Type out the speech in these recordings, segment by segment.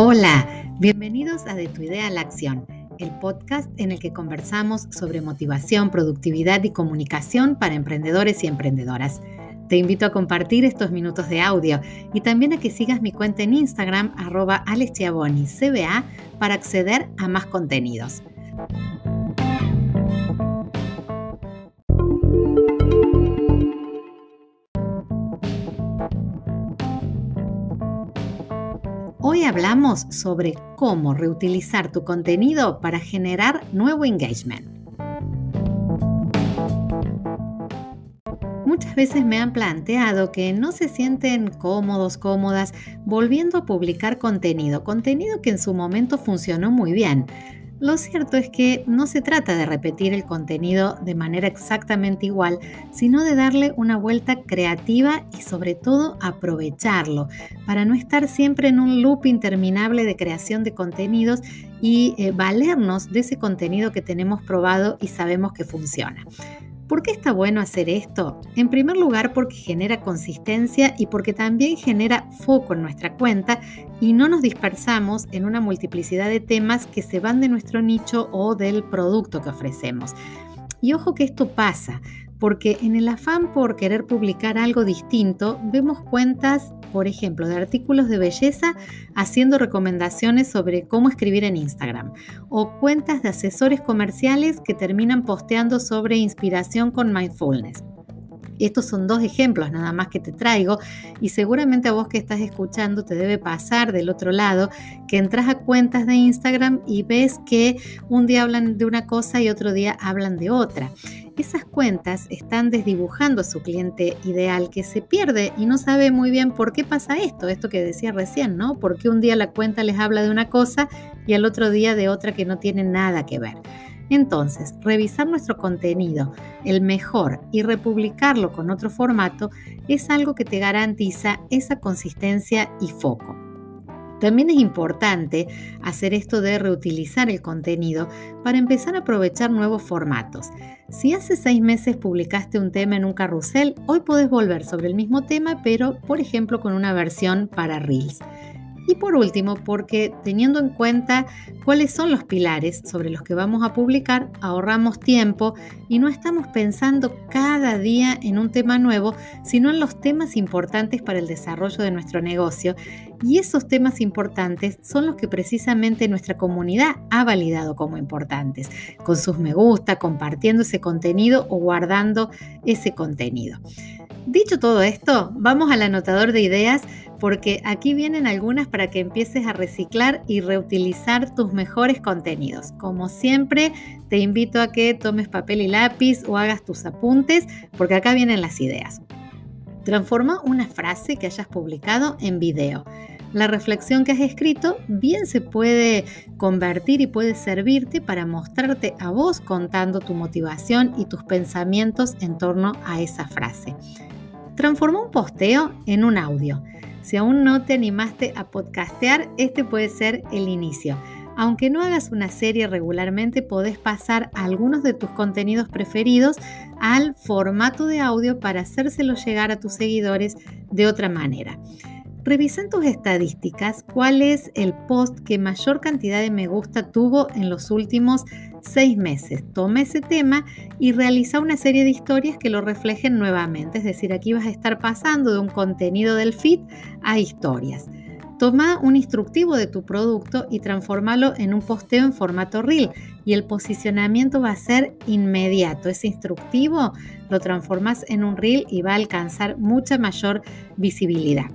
Hola, bienvenidos a De tu idea a la acción, el podcast en el que conversamos sobre motivación, productividad y comunicación para emprendedores y emprendedoras. Te invito a compartir estos minutos de audio y también a que sigas mi cuenta en Instagram arroba CBA para acceder a más contenidos. Hoy hablamos sobre cómo reutilizar tu contenido para generar nuevo engagement. Muchas veces me han planteado que no se sienten cómodos, cómodas volviendo a publicar contenido, contenido que en su momento funcionó muy bien, lo cierto es que no se trata de repetir el contenido de manera exactamente igual, sino de darle una vuelta creativa y sobre todo aprovecharlo para no estar siempre en un loop interminable de creación de contenidos y eh, valernos de ese contenido que tenemos probado y sabemos que funciona. ¿Por qué está bueno hacer esto? En primer lugar porque genera consistencia y porque también genera foco en nuestra cuenta y no nos dispersamos en una multiplicidad de temas que se van de nuestro nicho o del producto que ofrecemos. Y ojo que esto pasa, porque en el afán por querer publicar algo distinto, vemos cuentas, por ejemplo, de artículos de belleza haciendo recomendaciones sobre cómo escribir en Instagram, o cuentas de asesores comerciales que terminan posteando sobre inspiración con mindfulness. Estos son dos ejemplos nada más que te traigo y seguramente a vos que estás escuchando te debe pasar del otro lado que entras a cuentas de Instagram y ves que un día hablan de una cosa y otro día hablan de otra. Esas cuentas están desdibujando a su cliente ideal que se pierde y no sabe muy bien por qué pasa esto, esto que decía recién, ¿no? Porque un día la cuenta les habla de una cosa y al otro día de otra que no tiene nada que ver. Entonces, revisar nuestro contenido, el mejor, y republicarlo con otro formato es algo que te garantiza esa consistencia y foco. También es importante hacer esto de reutilizar el contenido para empezar a aprovechar nuevos formatos. Si hace seis meses publicaste un tema en un carrusel, hoy podés volver sobre el mismo tema, pero por ejemplo con una versión para Reels. Y por último, porque teniendo en cuenta cuáles son los pilares sobre los que vamos a publicar, ahorramos tiempo y no estamos pensando cada día en un tema nuevo, sino en los temas importantes para el desarrollo de nuestro negocio. Y esos temas importantes son los que precisamente nuestra comunidad ha validado como importantes, con sus me gusta, compartiendo ese contenido o guardando ese contenido. Dicho todo esto, vamos al anotador de ideas porque aquí vienen algunas para que empieces a reciclar y reutilizar tus mejores contenidos. Como siempre, te invito a que tomes papel y lápiz o hagas tus apuntes porque acá vienen las ideas. Transforma una frase que hayas publicado en video. La reflexión que has escrito bien se puede convertir y puede servirte para mostrarte a vos contando tu motivación y tus pensamientos en torno a esa frase. Transforma un posteo en un audio. Si aún no te animaste a podcastear, este puede ser el inicio. Aunque no hagas una serie regularmente, podés pasar algunos de tus contenidos preferidos al formato de audio para hacérselo llegar a tus seguidores de otra manera. Revisa en tus estadísticas cuál es el post que mayor cantidad de me gusta tuvo en los últimos seis meses. Toma ese tema y realiza una serie de historias que lo reflejen nuevamente. Es decir, aquí vas a estar pasando de un contenido del feed a historias. Toma un instructivo de tu producto y transfórmalo en un posteo en formato reel y el posicionamiento va a ser inmediato. Ese instructivo lo transformas en un reel y va a alcanzar mucha mayor visibilidad.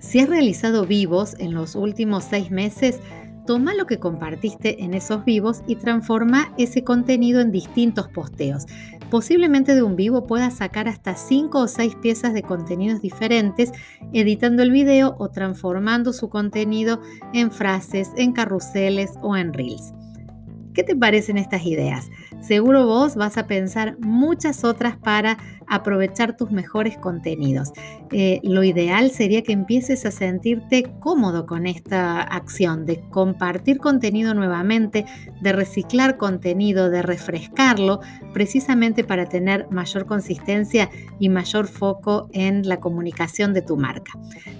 Si has realizado vivos en los últimos seis meses, toma lo que compartiste en esos vivos y transforma ese contenido en distintos posteos. Posiblemente de un vivo puedas sacar hasta 5 o 6 piezas de contenidos diferentes, editando el video o transformando su contenido en frases, en carruseles o en reels. ¿Qué te parecen estas ideas? Seguro vos vas a pensar muchas otras para aprovechar tus mejores contenidos. Eh, lo ideal sería que empieces a sentirte cómodo con esta acción de compartir contenido nuevamente, de reciclar contenido, de refrescarlo, precisamente para tener mayor consistencia y mayor foco en la comunicación de tu marca.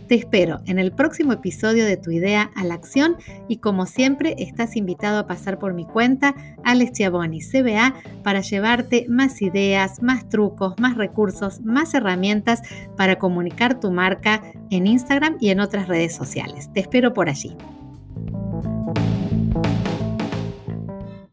Te espero en el próximo episodio de Tu idea a la acción y como siempre estás invitado a pasar por mi cuenta Alex Chiavoni CBA para llevarte más ideas, más trucos, más recursos, más herramientas para comunicar tu marca en Instagram y en otras redes sociales. Te espero por allí.